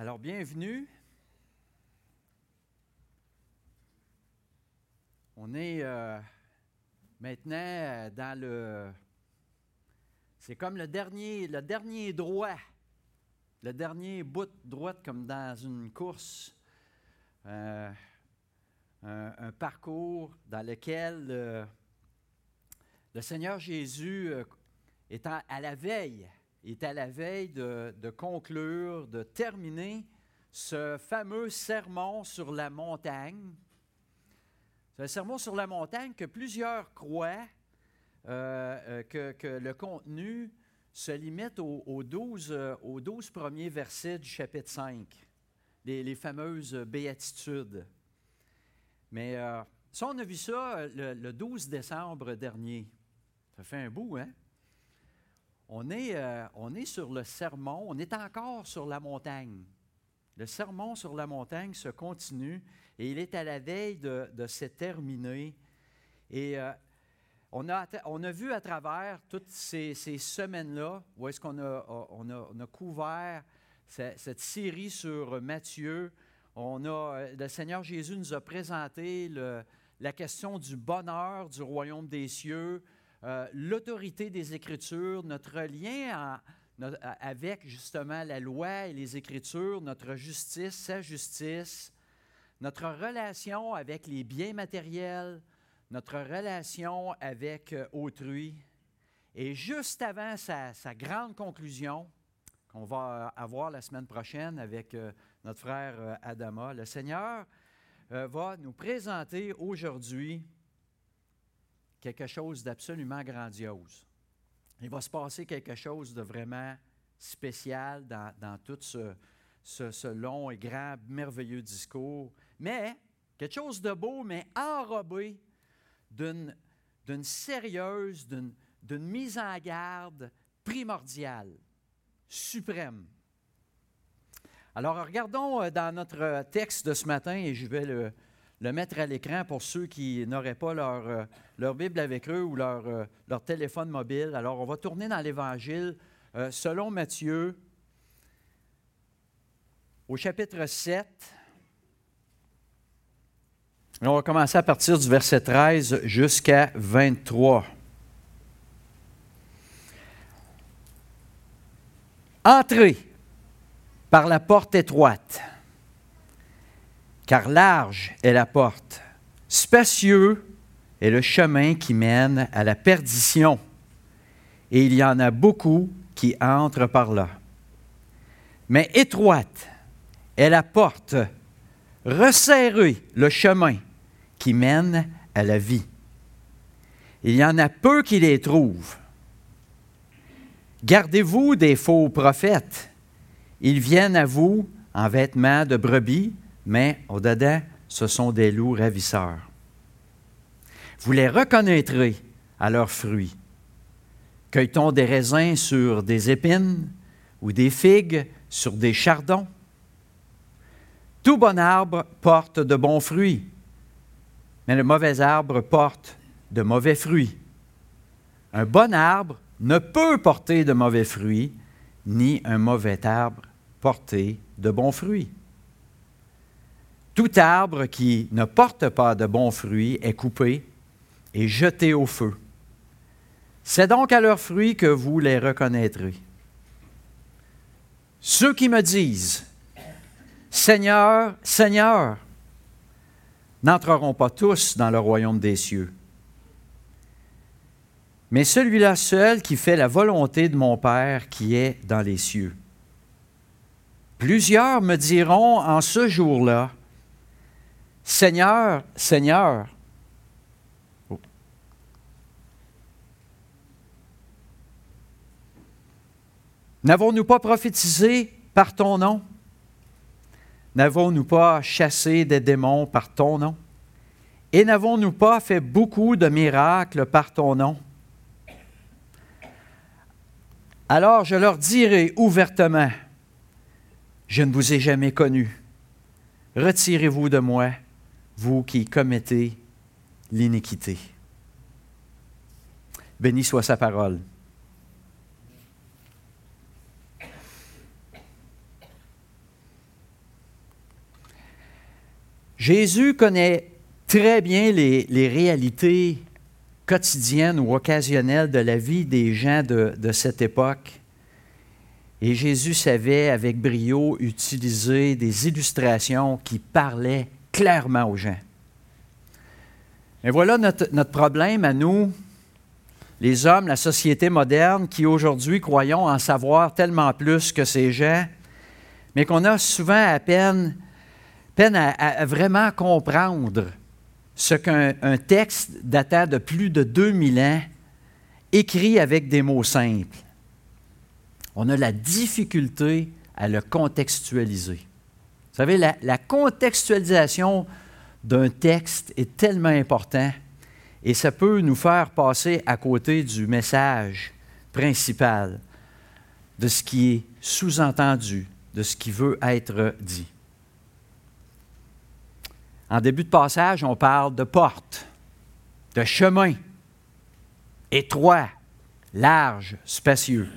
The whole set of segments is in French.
Alors, bienvenue. On est euh, maintenant euh, dans le. C'est comme le dernier, droit, le dernier bout de droite, comme dans une course. Euh, un, parcours dans lequel le Seigneur Jésus est à la veille, est à la veille de, conclure, de terminer ce fameux sermon sur la montagne. C'est un sermon sur la montagne que plusieurs croient euh, euh, que, le contenu se limite aux, aux 12, euh, aux 12 premiers versets du chapitre 5, les, fameuses béatitudes. Mais euh, ça, on a vu ça euh, le, le 12 décembre dernier. Ça fait un bout, hein? On est, euh, on est sur le sermon, on est encore sur la montagne. Le sermon sur la montagne se continue et il est à la veille de, de se terminer. Et euh, on, a, on a vu à travers toutes ces, ces semaines-là, où est-ce qu'on a, on a, on a couvert ce- cette série sur Matthieu, on a, euh, le Seigneur Jésus nous a présenté la question du bonheur du royaume des cieux, euh, l'autorité des Écritures, notre lien avec justement la loi et les Écritures, notre justice, sa justice, notre relation avec les biens matériels, notre relation avec euh, autrui. Et juste avant sa, grande conclusion, qu'on va euh, avoir la semaine prochaine avec notre frère Adama, le Seigneur va nous présenter aujourd'hui quelque chose d'absolument grandiose. Il va se passer quelque chose de vraiment spécial dans, dans tout ce, ce- long et grand, merveilleux discours, mais quelque chose de beau, mais enrobé d'une sérieuse, d'une d'une mise en garde primordiale, suprême. Alors, regardons euh, dans notre texte de ce matin, et je vais le, le mettre à l'écran pour ceux qui n'auraient pas leur, euh, Bible avec eux ou leur, euh, leur téléphone mobile. Alors, on va tourner dans l'Évangile euh, selon Matthieu, au chapitre 7. Et on va commencer à partir du verset 13 jusqu'à 23. Entrez par la porte étroite, car large est la porte, spacieux est le chemin qui mène à la perdition, et il y en a beaucoup qui entrent par là. Mais étroite est la porte, resserré le chemin qui mène à la vie. Il y en a peu qui les trouvent. Gardez-vous des faux prophètes. Ils viennent à vous en vêtements de brebis, mais au-dedans, ce sont des loups ravisseurs. Vous les reconnaîtrez à leurs fruits. Cueille-t-on des raisins sur des épines ou des figues sur des chardons? Tout bon arbre porte de bons fruits, mais le mauvais arbre porte de mauvais fruits. Un bon arbre ne peut porter de mauvais fruits, ni un mauvais arbre porter de bons fruits. Tout arbre qui ne porte pas de bons fruits est coupé et jeté au feu. C'est donc à leurs fruits que vous les reconnaîtrez. Ceux qui me disent, Seigneur, Seigneur, n'entreront pas tous dans le royaume des cieux, mais celui-là seul qui fait la volonté de mon Père qui est dans les cieux. Plusieurs me diront en ce jour-là, Seigneur, Seigneur. Oh. N'avons-nous pas prophétisé par ton nom? N'avons-nous pas chassé des démons par ton nom? Et n'avons-nous pas fait beaucoup de miracles par ton nom? Alors je leur dirai ouvertement, je ne vous ai jamais connu. Retirez-vous de moi, vous qui commettez l'iniquité. Béni soit sa parole. Jésus connaît très bien les, réalités quotidiennes ou occasionnelles de la vie des gens de, de cette époque. Et Jésus savait avec brio utiliser des illustrations qui parlaient clairement aux gens. Et voilà notre, notre, problème à nous, les hommes, la société moderne, qui aujourd'hui croyons en savoir tellement plus que ces gens, mais qu'on a souvent à peine, peine à, vraiment comprendre ce qu'un texte datant de plus de 2000 ans écrit avec des mots simples. On a la difficulté à le contextualiser. Vous savez, la, contextualisation d'un texte est tellement important et ça peut nous faire passer à côté du message principal, de ce qui est sous-entendu, de ce qui veut être dit. En début de passage, on parle de porte, de chemin, étroit, large, spacieux.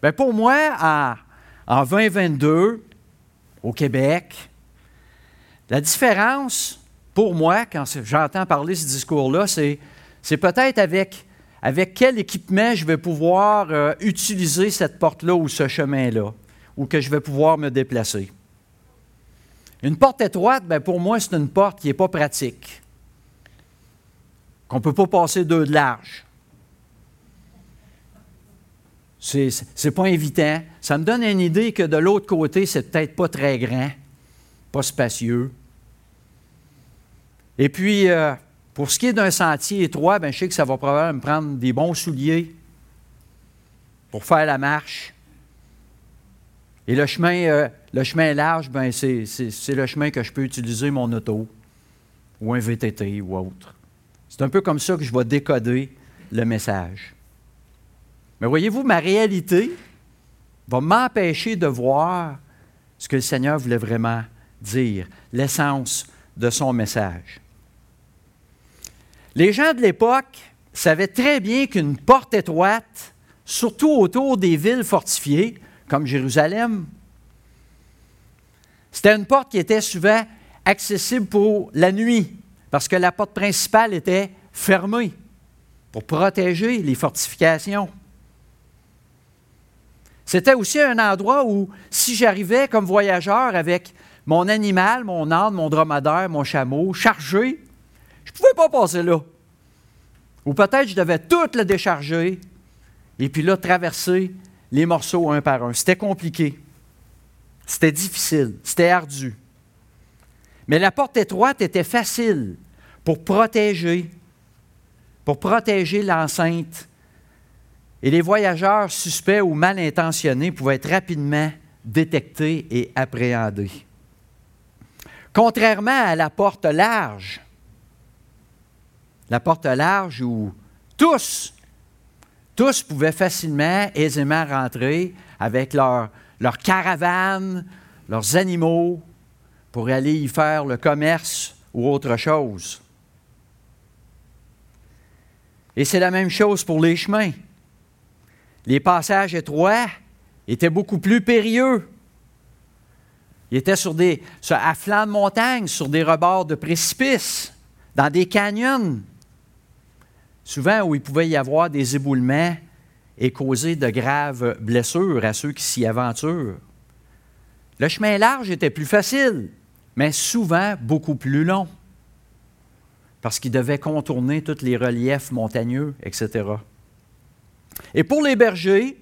Bien, pour moi, en 2022, au Québec, la différence, pour moi, quand j'entends parler ce discours-là, c'est, peut-être avec, avec quel équipement je vais pouvoir euh, utiliser cette porte-là ou ce chemin-là, ou que je vais pouvoir me déplacer. Une porte étroite, bien, pour moi, c'est une porte qui n'est pas pratique, qu'on ne peut pas passer deux de large. C'est, c'est pas évident. Ça me donne une idée que de l'autre côté, c'est peut-être pas très grand, pas spacieux. Et puis, euh, pour ce qui est d'un sentier étroit, bien, je sais que ça va probablement me prendre des bons souliers pour faire la marche. Et le chemin, euh, le chemin large, ben c'est, le chemin que je peux utiliser mon auto ou un VTT ou autre. C'est un peu comme ça que je vais décoder le message. Mais voyez-vous, ma réalité va m'empêcher de voir ce que le Seigneur voulait vraiment dire, l'essence de son message. Les gens de l'époque savaient très bien qu'une porte étroite, surtout autour des villes fortifiées, comme Jérusalem. C'était une porte qui était souvent accessible pour la nuit, parce que la porte principale était fermée pour protéger les fortifications. C'était aussi un endroit où, si j'arrivais comme voyageur avec mon animal, mon âne, mon dromadaire, mon chameau, chargé, je ne pouvais pas passer là. Ou peut-être je devais tout le décharger et puis là traverser les morceaux un par un. C'était compliqué. C'était difficile. C'était ardu. Mais la porte étroite était facile pour protéger, pour protéger l'enceinte. Et les voyageurs suspects ou mal intentionnés pouvaient être rapidement détectés et appréhendés. Contrairement à la porte large, la porte large où tous tous pouvaient facilement, aisément rentrer avec leur, leur caravane, leurs animaux, pour aller y faire le commerce ou autre chose. Et c'est la même chose pour les chemins. Les passages étroits étaient beaucoup plus périlleux. Ils étaient sur des, à flanc de montagne, sur des rebords de précipices, dans des canyons souvent où il pouvait y avoir des éboulements et causer de graves blessures à ceux qui s'y aventurent. Le chemin large était plus facile, mais souvent beaucoup plus long, parce qu'il devait contourner tous les reliefs montagneux, etc. Et pour les bergers,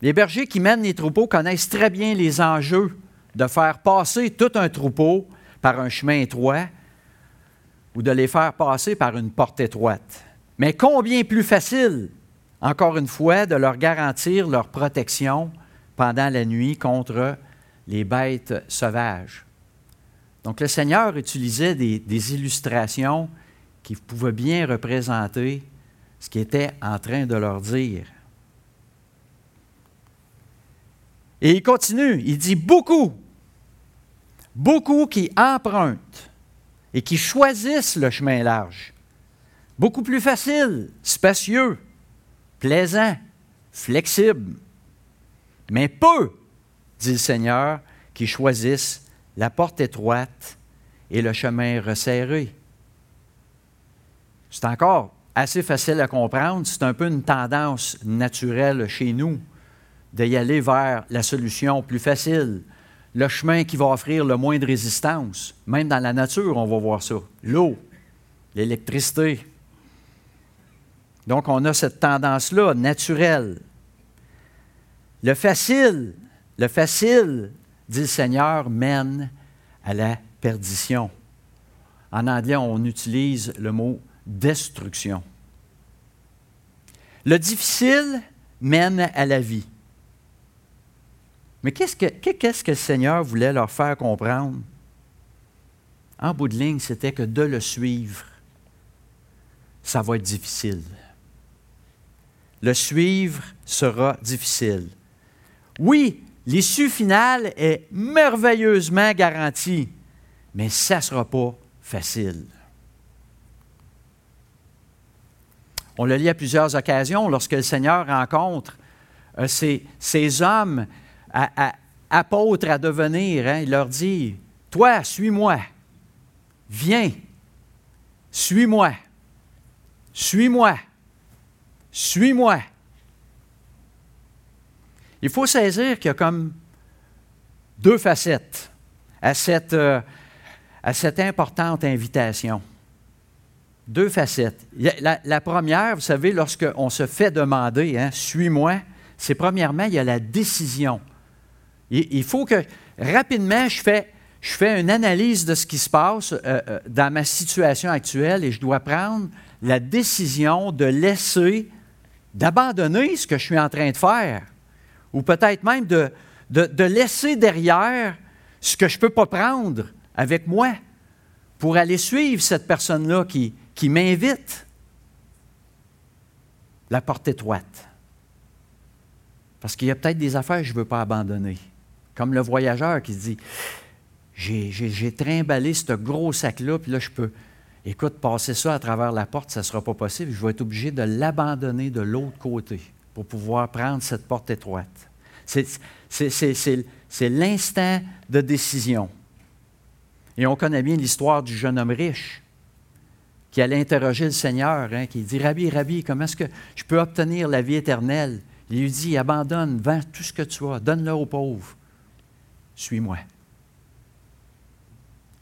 les bergers qui mènent les troupeaux connaissent très bien les enjeux de faire passer tout un troupeau par un chemin étroit ou de les faire passer par une porte étroite. Mais combien plus facile, encore une fois, de leur garantir leur protection pendant la nuit contre les bêtes sauvages. Donc le Seigneur utilisait des, illustrations qui pouvaient bien représenter ce qu'il était en train de leur dire. Et il continue, il dit beaucoup, beaucoup qui empruntent et qui choisissent le chemin large. Beaucoup plus facile, spacieux, plaisant, flexible. Mais peu, dit le Seigneur, qui choisissent la porte étroite et le chemin resserré. C'est encore assez facile à comprendre. C'est un peu une tendance naturelle chez nous d'y aller vers la solution plus facile, le chemin qui va offrir le moins de résistance. Même dans la nature, on va voir ça. L'eau, l'électricité. Donc, on a cette tendance-là naturelle. Le facile, le facile, dit le Seigneur, mène à la perdition. En anglais, on utilise le mot destruction. Le difficile mène à la vie. Mais qu'est-ce que, le Seigneur voulait leur faire comprendre? En bout de ligne, c'était que de le suivre, ça va être difficile. Le suivre sera difficile. Oui, l'issue finale est merveilleusement garantie, mais ça ne sera pas facile. On le lit à plusieurs occasions lorsque le Seigneur rencontre euh, ces, hommes apôtres à devenir. Hein, il leur dit, toi, suis-moi, viens, suis-moi, suis-moi, suis-moi. Il faut saisir qu'il y a comme deux facettes à cette, euh, à cette importante invitation. Deux facettes. La, première, vous savez, lorsqu'on se fait demander, hein, suis-moi, c'est premièrement, il y a la décision. Il, faut que rapidement, je fais, je fais une analyse de ce qui se passe euh, euh, dans ma situation actuelle et je dois prendre la décision de laisser, d'abandonner ce que je suis en train de faire ou peut-être même de, de, laisser derrière ce que je ne peux pas prendre avec moi pour aller suivre cette personne-là qui, qui m'invite. La porte étroite. Parce qu'il y a peut-être des affaires que je ne veux pas abandonner. Comme le voyageur qui dit J'ai trimballé ce gros sac-là, puis là, je peux, écoute, passer ça à travers la porte, ça ne sera pas possible. Je vais être obligé de l'abandonner de l'autre côté pour pouvoir prendre cette porte étroite. C'est l'instant de décision. Et on connaît bien l'histoire du jeune homme riche qui allait interroger le Seigneur, hein, qui dit Rabbi, Rabbi, comment est-ce que je peux obtenir la vie éternelle? Il lui dit Abandonne, vends tout ce que tu as, donne-le aux pauvres. Suis-moi.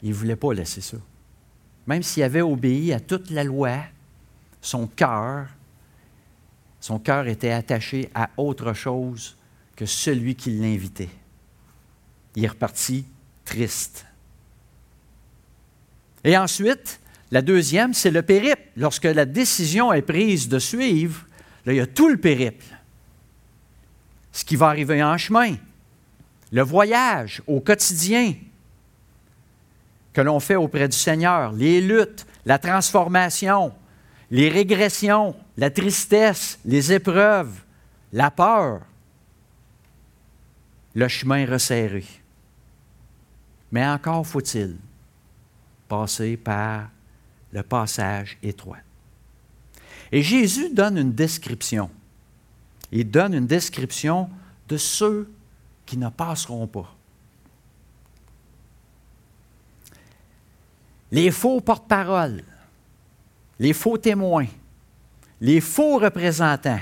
Il ne voulait pas laisser ça. Même s'il avait obéi à toute la loi, son cœur, son cœur était attaché à autre chose que celui qui l'invitait. Il est reparti triste. Et ensuite, la deuxième, c'est le périple. Lorsque la décision est prise de suivre, là, il y a tout le périple. Ce qui va arriver en chemin, le voyage au quotidien que l'on fait auprès du Seigneur, les luttes, la transformation, les régressions, la tristesse, les épreuves, la peur, le chemin resserré. Mais encore faut-il passer par le passage étroit. Et Jésus donne une description. Il donne une description de ceux qui ne passeront pas. Les faux porte-parole, les faux témoins, les faux représentants,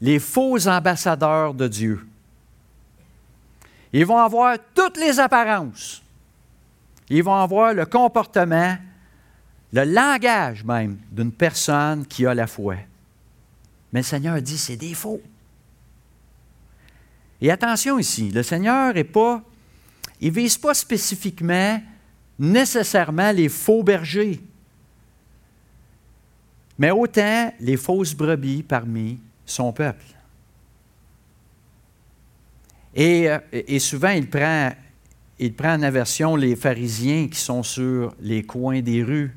les faux ambassadeurs de Dieu. Ils vont avoir toutes les apparences. Ils vont avoir le comportement le langage même d'une personne qui a la foi. Mais le Seigneur dit, c'est des faux. Et attention ici, le Seigneur n'est pas, il ne vise pas spécifiquement nécessairement les faux bergers, mais autant les fausses brebis parmi son peuple. Et, euh, et souvent, il prend, il prend en aversion les pharisiens qui sont sur les coins des rues,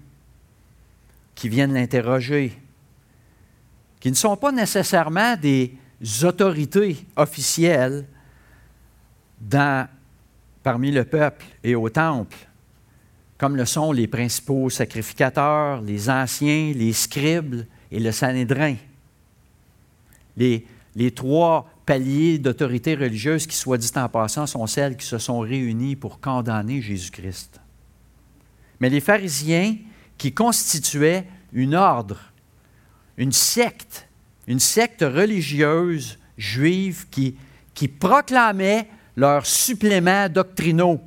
qui viennent l'interroger, qui ne sont pas nécessairement des autorités officielles dans, parmi le peuple et au temple, comme le sont les principaux sacrificateurs, les anciens, les scribes et le Sanhédrin. Les, trois palier d'autorité religieuse qui, soit dit en passant, sont celles qui se sont réunies pour condamner Jésus-Christ. Mais les pharisiens, qui constituaient une ordre, une secte, une secte religieuse juive qui, qui proclamait leurs suppléments doctrinaux,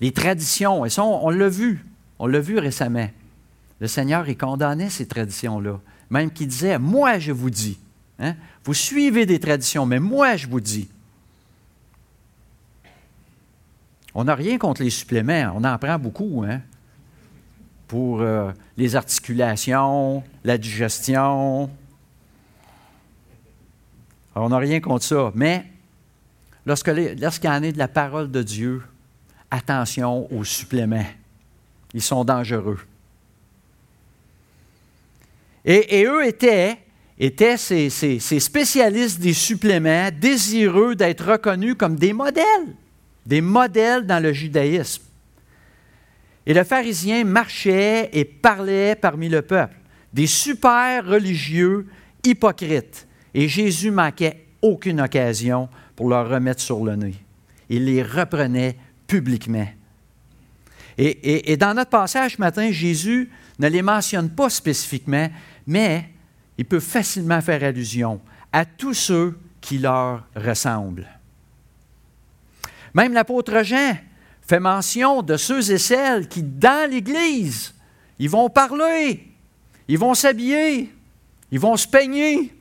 les traditions. Et ça, on, l'a vu, on l'a vu récemment. Le Seigneur, il condamnait ces traditions-là. Même qu'il disait, moi je vous dis, hein, vous suivez des traditions, mais moi je vous dis. On n'a rien contre les suppléments, on en prend beaucoup, hein, pour euh, les articulations, la digestion. on n'a rien contre ça, mais lorsqu'il y en est de la parole de Dieu, attention aux suppléments. Ils sont dangereux. Et, eux étaient, étaient ces, ces, spécialistes des suppléments, désireux d'être reconnus comme des modèles, des modèles dans le judaïsme. Et le pharisien marchait et parlait parmi le peuple, des super religieux hypocrites. Et Jésus manquait aucune occasion pour leur remettre sur le nez. Il les reprenait publiquement. Et, dans notre passage ce matin, Jésus ne les mentionne pas spécifiquement, mais il peut facilement faire allusion à tous ceux qui leur ressemblent. Même l'apôtre Jean fait mention de ceux et celles qui, dans l'Église, ils vont parler, ils vont s'habiller, ils vont se peigner,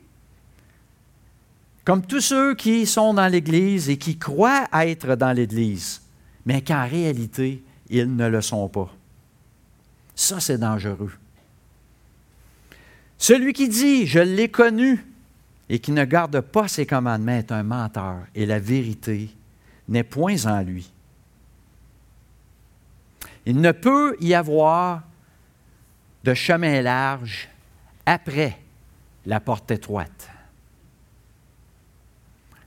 comme tous ceux qui sont dans l'Église et qui croient être dans l'Église mais qu'en réalité, ils ne le sont pas. Ça, c'est dangereux. Celui qui dit Je l'ai connu et qui ne garde pas ses commandements est un menteur et la vérité n'est point en lui. Il ne peut y avoir de chemin large après la porte étroite.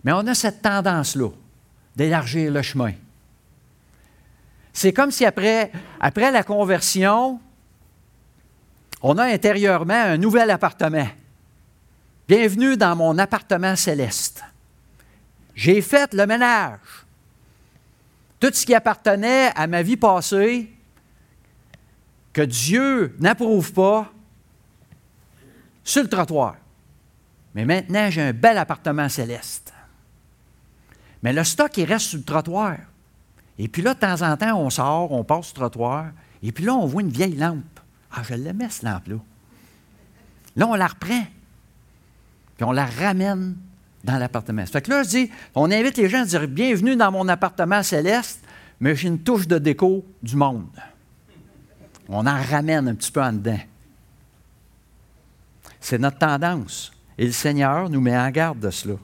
Mais on a cette tendance-là d'élargir le chemin. C'est comme si après, après la conversion, on a intérieurement un nouvel appartement. Bienvenue dans mon appartement céleste. J'ai fait le ménage. Tout ce qui appartenait à ma vie passée, que Dieu n'approuve pas, sur le trottoir. Mais maintenant, j'ai un bel appartement céleste. Mais le stock, il reste sur le trottoir. Et puis là, de temps en temps, on sort, on passe sur le trottoir, et puis là, on voit une vieille lampe. Ah, je l'aimais, cette lampe-là. Là, on la reprend, puis on la ramène dans l'appartement. Fait que là, on invite les gens à dire Bienvenue dans mon appartement céleste, mais j'ai une touche de déco du monde. On en ramène un petit peu en dedans. C'est notre tendance. Et le Seigneur nous met en garde de cela.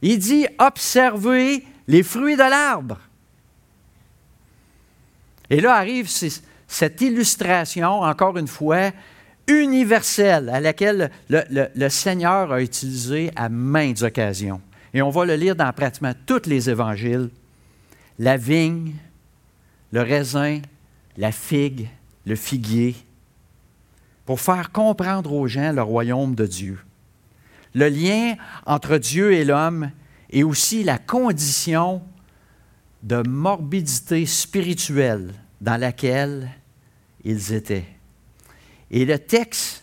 Il dit observez les fruits de l'arbre. Et là arrive cette illustration, encore une fois, universelle, à laquelle le, Seigneur a utilisé à maintes occasions. Et on va le lire dans pratiquement tous les évangiles. La vigne, le raisin, la figue, le figuier, pour faire comprendre aux gens le royaume de Dieu le lien entre Dieu et l'homme et aussi la condition de morbidité spirituelle dans laquelle ils étaient. Et le texte,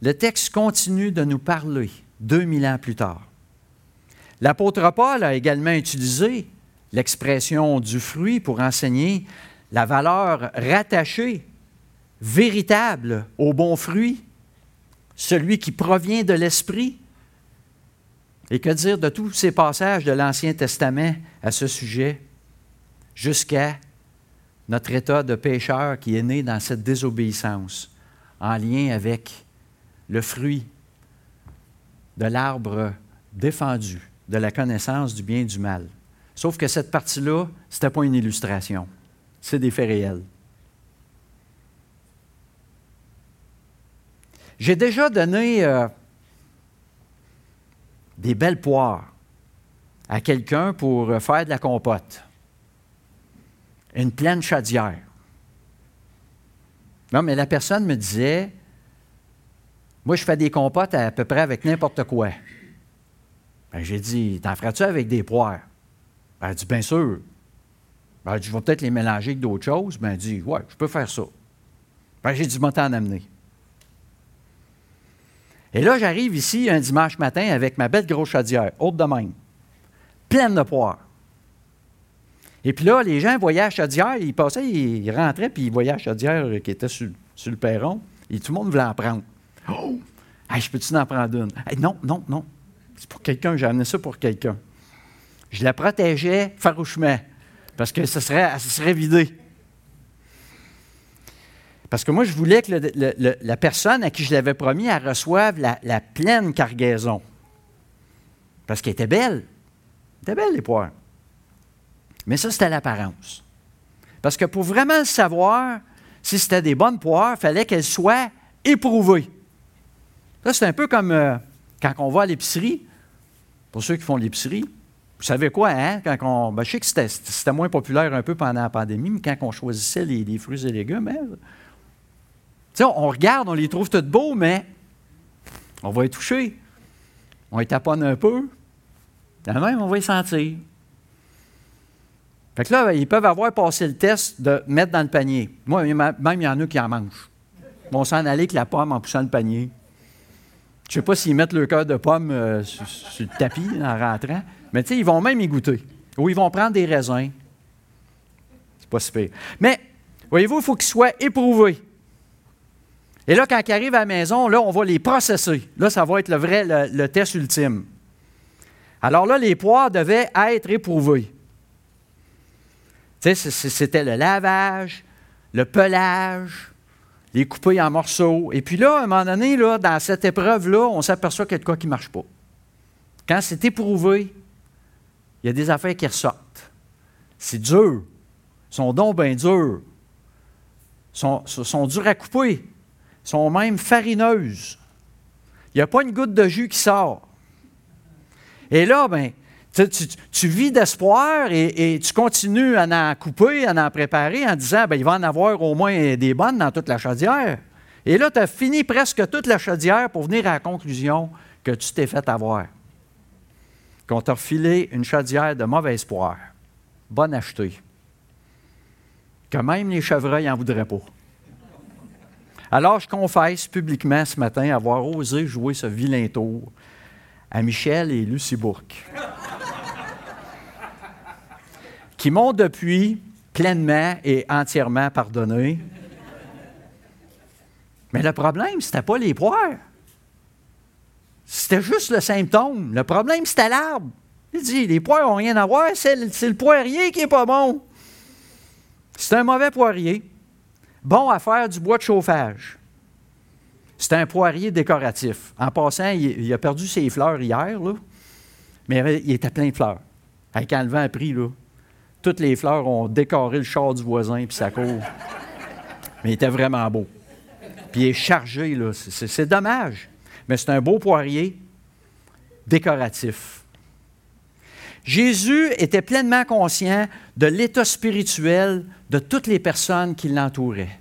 le texte continue de nous parler 2000 ans plus tard. L'apôtre Paul a également utilisé l'expression du fruit pour enseigner la valeur rattachée, véritable au bon fruit, celui qui provient de l'Esprit. Et que dire de tous ces passages de l'Ancien Testament à ce sujet, jusqu'à notre état de pécheur qui est né dans cette désobéissance, en lien avec le fruit de l'arbre défendu, de la connaissance du bien et du mal. Sauf que cette partie-là, ce n'était pas une illustration, c'est des faits réels. J'ai déjà donné euh, des belles poires à quelqu'un pour euh, faire de la compote. Une pleine chaudière. Non, mais la personne me disait Moi, je fais des compotes à, peu près avec n'importe quoi. Ben, j'ai dit, t'en ferais-tu avec des poires? Ben, elle dit, bien sûr. Ben, je vais peut-être les mélanger avec d'autres choses. Ben, elle dit, ouais, je peux faire ça. Ben, j'ai dit, je t'en amener. Et là, j'arrive ici un dimanche matin avec ma belle grosse chaudière, haute de même, pleine de poires. Et puis là, les gens voyaient à Chaudière, ils passaient, ils rentraient, puis ils voyaient à Chaudière qui était sur, le perron, et tout le monde voulait en prendre. Oh! je peux-tu en prendre une? non, non, non. C'est pour quelqu'un, j'ai amené ça pour quelqu'un. Je la protégeais farouchement, parce que ça serait, ça serait vidé. Parce que moi, je voulais que la personne à qui je l'avais promis, elle reçoive la, la pleine cargaison. Parce qu'elle était belle. Elle était belle, les poires. Mais ça, c'était l'apparence. Parce que pour vraiment savoir si c'était des bonnes poires, il fallait qu'elles soient éprouvées. Ça, c'est un peu comme euh, quand on va à l'épicerie. Pour ceux qui font l'épicerie, vous savez quoi, hein? Quand on, ben, je sais que c'était, moins populaire un peu pendant la pandémie, mais quand on choisissait les, fruits et légumes, hein, on regarde, on les trouve tous beaux, mais on va y toucher. On les taponne un peu. Quand même, on va y sentir. Fait que là, ils peuvent avoir passé le test de mettre dans le panier. Moi, même, il y en a qui en mangent. Ils vont s'en aller avec la pomme en poussant le panier. Je ne sais pas s'ils mettent le cœur de pomme euh, sur, le tapis en rentrant, mais tu sais, ils vont même y goûter. Ou ils vont prendre des raisins. C'est pas super. Mais, voyez-vous, il faut qu'ils soient éprouvés. Et là, quand ils arrivent à la maison, là, on va les processer. Là, ça va être le vrai, le, test ultime. Alors là, les poires devaient être éprouvées. C'était le lavage, le pelage, les couper en morceaux. Et puis là, à un moment donné, là, dans cette épreuve-là, on s'aperçoit qu'il y a qui ne marche pas. Quand c'est éprouvé, il y a des affaires qui ressortent. C'est dur. Ils sont donc bien durs. Ils sont, durs à couper sont même farineuses. Il n'y a pas une goutte de jus qui sort. Et là, ben, tu, vis d'espoir et, tu continues à en couper, à en préparer en disant ben, il va en avoir au moins des bonnes dans toute la chaudière. Et là, tu as fini presque toute la chaudière pour venir à la conclusion que tu t'es fait avoir. Qu'on t'a refilé une chaudière de mauvais espoir. Bonne achetée. Que même les chevreuils n'en voudraient pas. Alors, je confesse publiquement ce matin avoir osé jouer ce vilain tour à Michel et Lucie Bourque, qui m'ont depuis pleinement et entièrement pardonné. Mais le problème, ce n'était pas les poires. C'était juste le symptôme. Le problème, c'était l'arbre. Il dit, les poires n'ont rien à voir, c'est le, poirier qui n'est pas bon. C'est un mauvais poirier bon à faire du bois de chauffage. C'est un poirier décoratif. En passant, il, a perdu ses fleurs hier, là, mais il était plein de fleurs. quand le vent a pris, là, toutes les fleurs ont décoré le char du voisin puis sa cour. mais il était vraiment beau. Puis il est chargé, là. C'est dommage. Mais c'est un beau poirier décoratif. Jésus était pleinement conscient de l'état spirituel de toutes les personnes qui l'entouraient.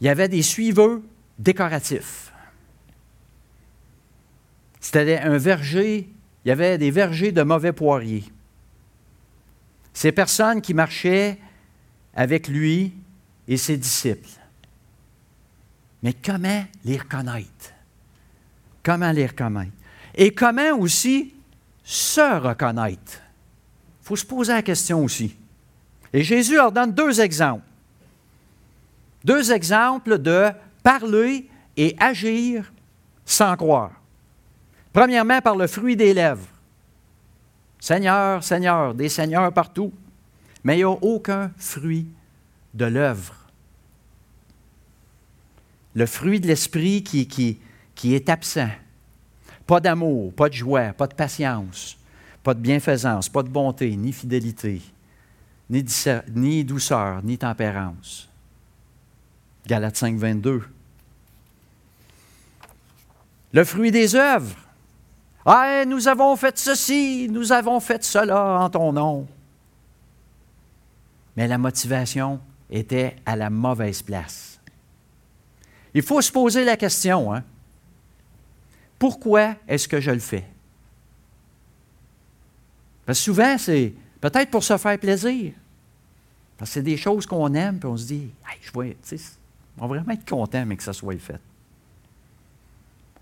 Il y avait des suiveurs décoratifs. C'était un verger, il y avait des vergers de mauvais poiriers. Ces personnes qui marchaient avec lui et ses disciples. Mais comment les reconnaître? Comment les reconnaître? Et comment aussi se reconnaître? Il faut se poser la question aussi. Et Jésus leur donne deux exemples. Deux exemples de parler et agir sans croire. Premièrement, par le fruit des lèvres. Seigneur, Seigneur, des seigneurs partout, mais il n'y a aucun fruit de l'œuvre. Le fruit de l'esprit qui, qui, qui est absent. Pas d'amour, pas de joie, pas de patience, pas de bienfaisance, pas de bonté, ni fidélité, ni, douceur, ni tempérance. Galates 5, 22. Le fruit des œuvres. Ah, nous avons fait ceci, nous avons fait cela en ton nom. Mais la motivation était à la mauvaise place. Il faut se poser la question, hein? Pourquoi est-ce que je le fais? Parce que souvent, c'est peut-être pour se faire plaisir. Parce que c'est des choses qu'on aime, puis on se dit, je vais, on va vraiment être content, mais que ça soit fait.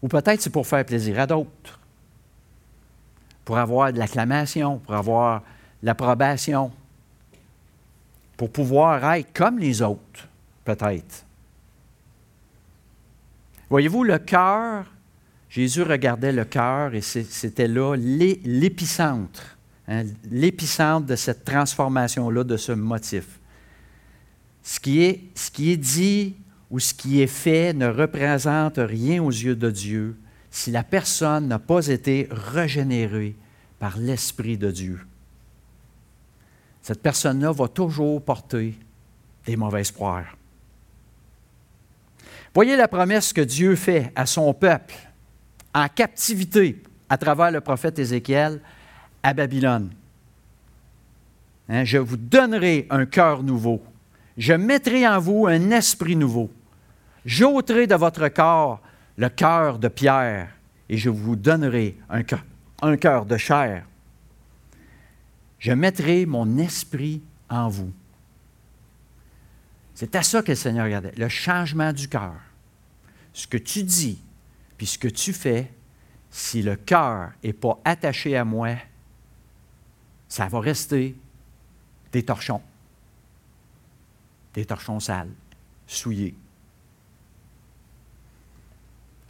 Ou peut-être c'est pour faire plaisir à d'autres, pour avoir de l'acclamation, pour avoir l'approbation, pour pouvoir être comme les autres, peut-être. Voyez-vous, le cœur, Jésus regardait le cœur et c'était là l'épicentre, hein, l'épicentre de cette transformation-là, de ce motif. Ce qui, est, ce qui est dit ou ce qui est fait ne représente rien aux yeux de Dieu si la personne n'a pas été régénérée par l'Esprit de Dieu. Cette personne-là va toujours porter des mauvais espoirs. Voyez la promesse que Dieu fait à son peuple en captivité à travers le prophète Ézéchiel à Babylone. Hein, je vous donnerai un cœur nouveau. Je mettrai en vous un esprit nouveau. J'ôterai de votre corps le cœur de pierre et je vous donnerai un cœur, un cœur de chair. Je mettrai mon esprit en vous. C'est à ça que le Seigneur regardait, le changement du cœur. Ce que tu dis, puis ce que tu fais, si le cœur n'est pas attaché à moi, ça va rester des torchons. Des torchons sales, souillés.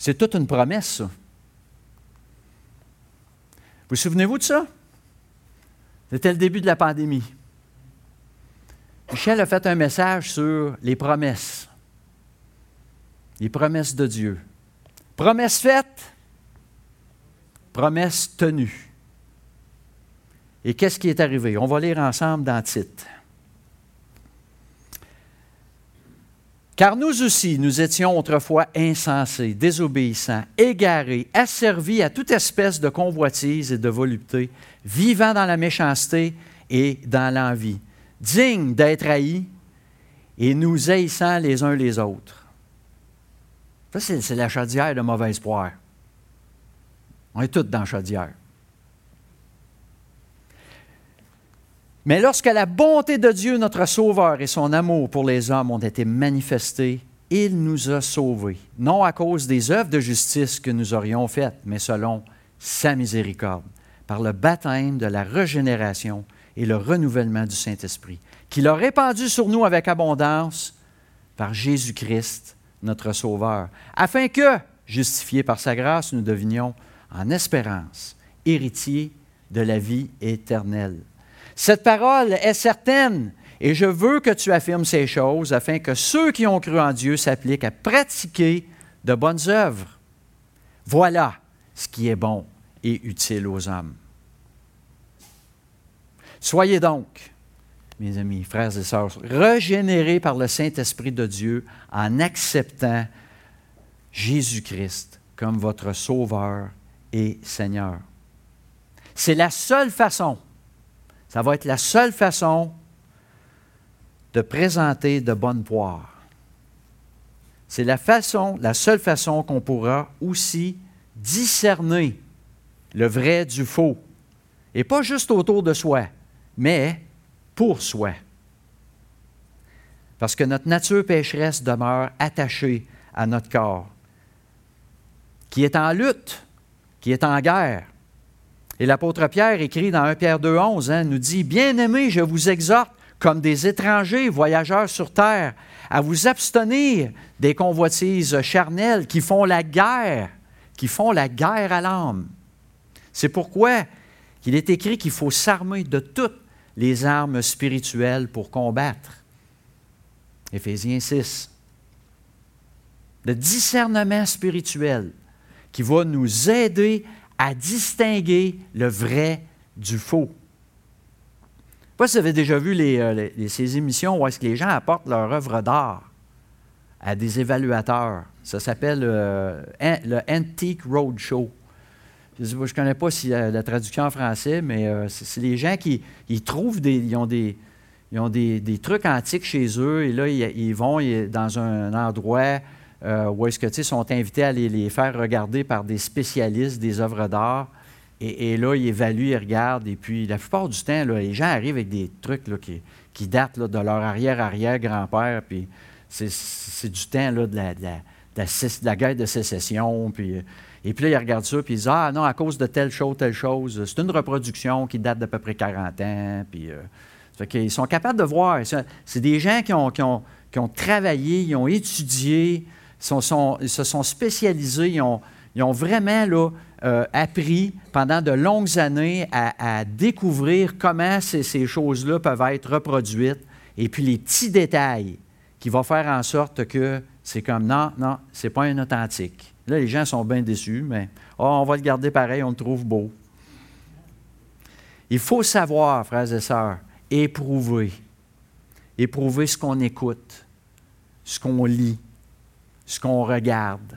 C'est toute une promesse. Vous vous souvenez-vous de ça? C'était le début de la pandémie. Michel a fait un message sur les promesses. Les promesses de Dieu. Promesse faite, promesse tenue. Et qu'est-ce qui est arrivé? On va lire ensemble dans le titre. Car nous aussi, nous étions autrefois insensés, désobéissants, égarés, asservis à toute espèce de convoitise et de volupté, vivant dans la méchanceté et dans l'envie, dignes d'être haïs et nous haïssant les uns les autres. Ça, c'est la chaudière de mauvais espoir. On est tous dans la chaudière. Mais lorsque la bonté de Dieu, notre Sauveur, et son amour pour les hommes ont été manifestés, il nous a sauvés, non à cause des œuvres de justice que nous aurions faites, mais selon sa miséricorde, par le baptême de la régénération et le renouvellement du Saint-Esprit, qu'il a répandu sur nous avec abondance par Jésus-Christ, notre Sauveur, afin que, justifiés par sa grâce, nous devenions en espérance héritiers de la vie éternelle. Cette parole est certaine et je veux que tu affirmes ces choses afin que ceux qui ont cru en Dieu s'appliquent à pratiquer de bonnes œuvres. Voilà ce qui est bon et utile aux hommes. Soyez donc, mes amis, frères et sœurs, régénérés par le Saint-Esprit de Dieu en acceptant Jésus-Christ comme votre Sauveur et Seigneur. C'est la seule façon ça va être la seule façon de présenter de bonnes poires. C'est la façon, la seule façon qu'on pourra aussi discerner le vrai du faux. Et pas juste autour de soi, mais pour soi. Parce que notre nature pécheresse demeure attachée à notre corps, qui est en lutte, qui est en guerre. Et l'apôtre Pierre écrit dans 1 Pierre 2.11, hein, nous dit, Bien-aimés, je vous exhorte, comme des étrangers voyageurs sur terre, à vous abstenir des convoitises charnelles qui font la guerre, qui font la guerre à l'âme. C'est pourquoi il est écrit qu'il faut s'armer de toutes les armes spirituelles pour combattre. Éphésiens 6. Le discernement spirituel qui va nous aider à distinguer le vrai du faux. Je ne sais pas si vous avez déjà vu euh, ces émissions où est-ce que les gens apportent leur œuvre d'art à des évaluateurs. Ça s'appelle euh, le Antique Roadshow. Je ne connais pas si la, traduction en français, mais euh, c'est les gens qui trouvent des. Ils ont des, trucs antiques chez eux et là, ils, vont dans un endroit euh, où est-ce que, ils sont invités à les, les, faire regarder par des spécialistes des œuvres d'art. Et, là, ils évaluent, ils regardent. Et puis, la plupart du temps, là, les gens arrivent avec des trucs là, qui, qui, datent de leur arrière-arrière-grand-père. Puis, c'est du temps de, la, de, la, de, la, guerre de sécession. Puis, et puis là, ils regardent ça, puis ils disent Ah non, à cause de telle chose, telle chose. C'est une reproduction qui date d'à peu près 40 ans. Puis, euh, ils sont capables de voir. C'est des gens qui ont, qui, ont, qui ont, travaillé, ils ont étudié, sont, sont, ils se sont spécialisés, ils ont, vraiment euh, appris pendant de longues années à, découvrir comment ces, ces choses-là peuvent être reproduites. Et puis les petits détails qui vont faire en sorte que c'est comme non, non, c'est pas un authentique. Là, les gens sont bien déçus, mais oh, on va le garder pareil, on le trouve beau. Il faut savoir, frères et sœurs, éprouver. Éprouver ce qu'on écoute, ce qu'on lit, ce qu'on regarde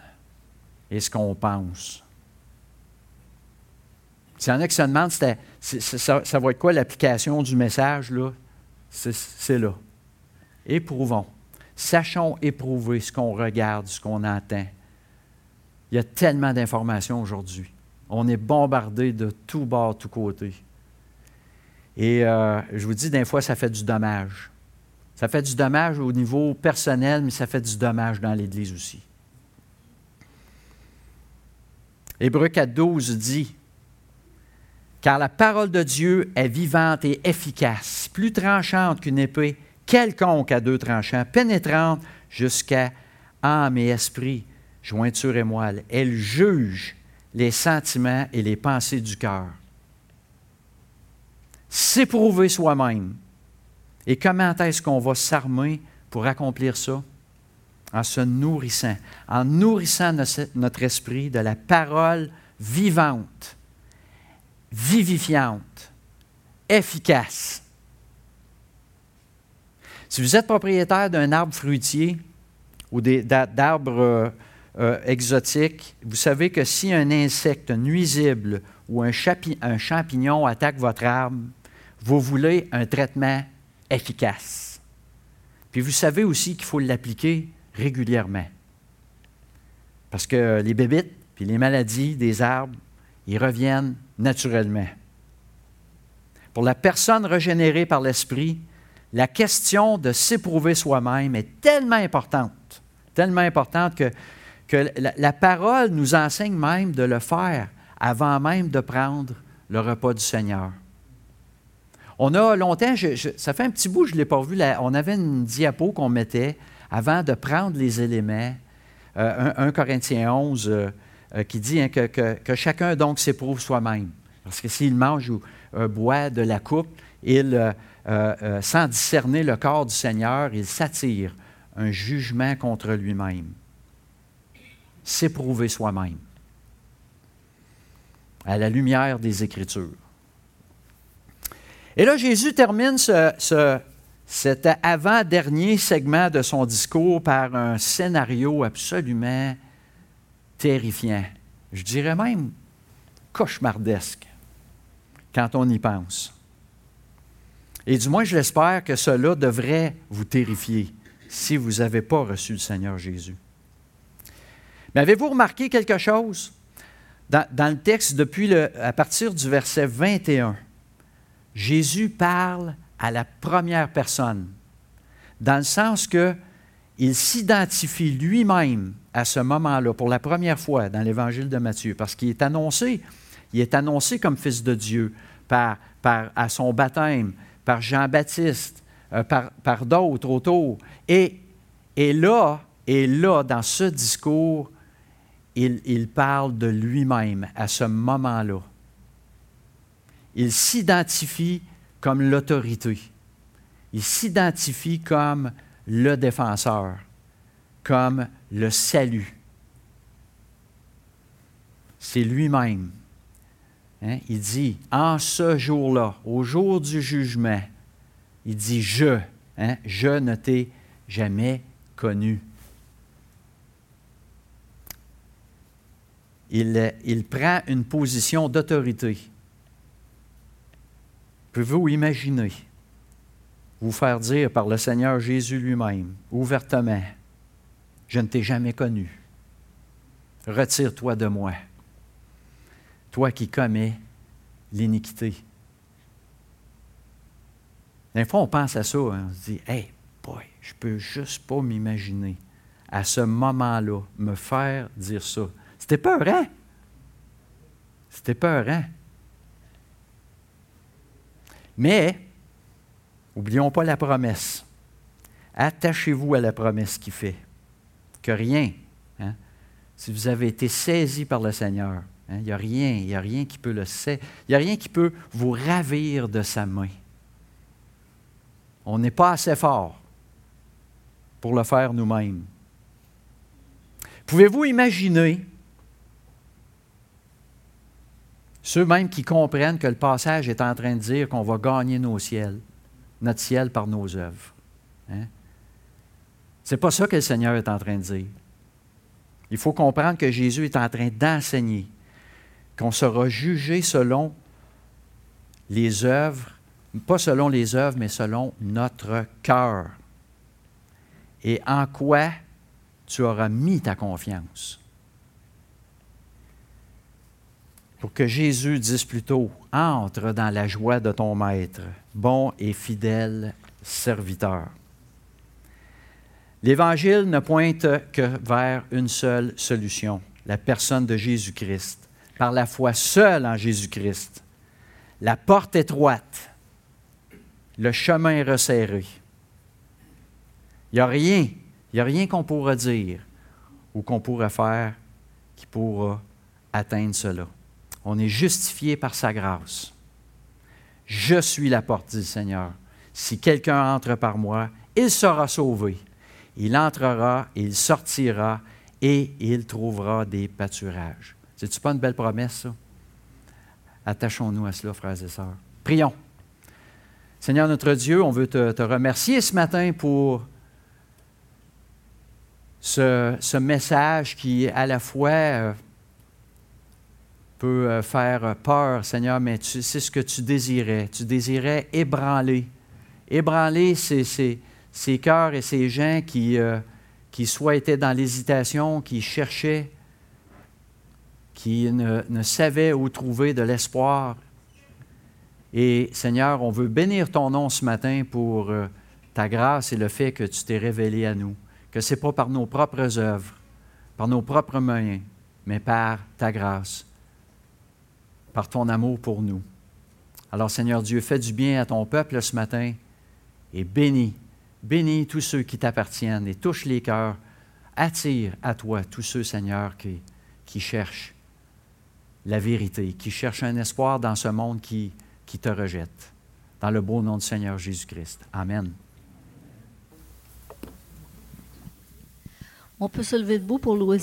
et ce qu'on pense. S'il y en a qui se demandent, ça, va être quoi l'application du message, là? C'est là. Éprouvons. Sachons éprouver ce qu'on regarde, ce qu'on entend, il y a tellement d'informations aujourd'hui. On est bombardé de tous bords, tous côtés. Et euh, je vous dis, des fois, ça fait du dommage. Ça fait du dommage au niveau personnel, mais ça fait du dommage dans l'Église aussi. Hébreu 4.12 dit, Car la parole de Dieu est vivante et efficace, plus tranchante qu'une épée quelconque à deux tranchants, pénétrante jusqu'à âme et esprit, jointure et moelle. Elle juge les sentiments et les pensées du cœur. S'éprouver soi-même. Et comment est-ce qu'on va s'armer pour accomplir ça? En se nourrissant, en nourrissant notre esprit de la parole vivante, vivifiante, efficace. Si vous êtes propriétaire d'un arbre fruitier ou d'arbres euh, euh, exotiques, vous savez que si un insecte nuisible ou un, un champignon attaque votre arbre, vous voulez un traitement efficace. Puis vous savez aussi qu'il faut l'appliquer régulièrement. Parce que les bébites puis les maladies des arbres, ils reviennent naturellement. Pour la personne régénérée par l'Esprit, la question de s'éprouver soi-même est tellement importante, tellement importante que que la, parole nous enseigne même de le faire avant même de prendre le repas du Seigneur. On a longtemps, ça fait un petit bout, je ne l'ai pas vu, on avait une diapo qu'on mettait avant de prendre les éléments, euh, 1, Corinthiens 11, euh, euh, qui dit hein, que, chacun donc s'éprouve soi-même. Parce que s'il mange ou boit de la coupe, il, euh, sans discerner le corps du Seigneur, il s'attire un jugement contre lui-même s'éprouver soi-même à la lumière des Écritures. Et là, Jésus termine ce, cet avant-dernier segment de son discours par un scénario absolument terrifiant. Je dirais même cauchemardesque quand on y pense. Et du moins, je l'espère que cela devrait vous terrifier si vous n'avez pas reçu le Seigneur Jésus. Mais avez-vous remarqué quelque chose? Dans, le texte depuis le, à partir du verset 21? Jésus parle à la première personne, dans le sens que il s'identifie lui-même à ce moment-là pour la première fois dans l'évangile de Matthieu, parce qu'il est annoncé, il est annoncé comme fils de Dieu par, à son baptême, par Jean-Baptiste, euh, par, par d'autres autour. Et, et là, et là, dans ce discours, il, parle de lui-même à ce moment-là. Il s'identifie comme l'autorité. Il s'identifie comme le défenseur, comme le salut. C'est lui-même. Hein? Il dit, en ce jour-là, au jour du jugement, il dit, je, hein? je ne t'ai jamais connu. il, prend une position d'autorité. Pouvez-vous imaginer vous faire dire par le Seigneur Jésus lui-même, ouvertement, Je ne t'ai jamais connu. Retire-toi de moi, toi qui commets l'iniquité. Des fois, on pense à ça, hein, on se dit, hey, boy, je peux juste pas m'imaginer à ce moment-là me faire dire ça. C'était peurant. C'était peurant. Mais, oublions pas la promesse. Attachez-vous à la promesse qu'il fait. Que rien, hein, si vous avez été saisi par le Seigneur, hein, il n'y a rien, il n'y a rien qui peut le il n'y a rien qui peut vous ravir de sa main. On n'est pas assez fort pour le faire nous-mêmes. Pouvez-vous imaginer ceux mêmes qui comprennent que le passage est en train de dire qu'on va gagner nos ciels, notre ciel par nos œuvres? Hein? Ce n'est pas ça que le Seigneur est en train de dire. Il faut comprendre que Jésus est en train d'enseigner qu'on sera jugé selon les œuvres, pas selon les œuvres, mais selon notre cœur. Et en quoi tu auras mis ta confiance? Pour que Jésus dise plutôt, entre dans la joie de ton Maître, bon et fidèle serviteur. L'Évangile ne pointe que vers une seule solution, la personne de Jésus-Christ, par la foi seule en Jésus-Christ. La porte étroite, le chemin resserré. Il n'y a rien, il n'y a rien qu'on pourra dire ou qu'on pourra faire qui pourra atteindre cela. On est justifié par sa grâce. Je suis la porte, dit le Seigneur. Si quelqu'un entre par moi, il sera sauvé il entrera, il sortira et il trouvera des pâturages. C'est-tu pas une belle promesse, ça? Attachons-nous à cela, frères et sœurs. Prions. Seigneur notre Dieu, on veut te, remercier ce matin pour ce, message qui, à la fois, euh, peut euh, faire peur, Seigneur, mais c'est ce que tu désirais. Tu désirais ébranler. Ébranler, ces cœurs et ces gens qui, euh, qui soit étaient dans l'hésitation, qui cherchaient, qui ne, ne savaient où trouver de l'espoir. Et Seigneur, on veut bénir ton nom ce matin pour euh, ta grâce et le fait que tu t'es révélé à nous, que ce n'est pas par nos propres œuvres, par nos propres moyens, mais par ta grâce, par ton amour pour nous. Alors Seigneur Dieu, fais du bien à ton peuple ce matin et bénis Bénis tous ceux qui t'appartiennent et touche les cœurs. Attire à toi tous ceux, Seigneur, qui, cherchent la vérité, qui cherchent un espoir dans ce monde qui, qui te rejette. Dans le beau nom du Seigneur Jésus-Christ. Amen. On peut se lever debout pour louer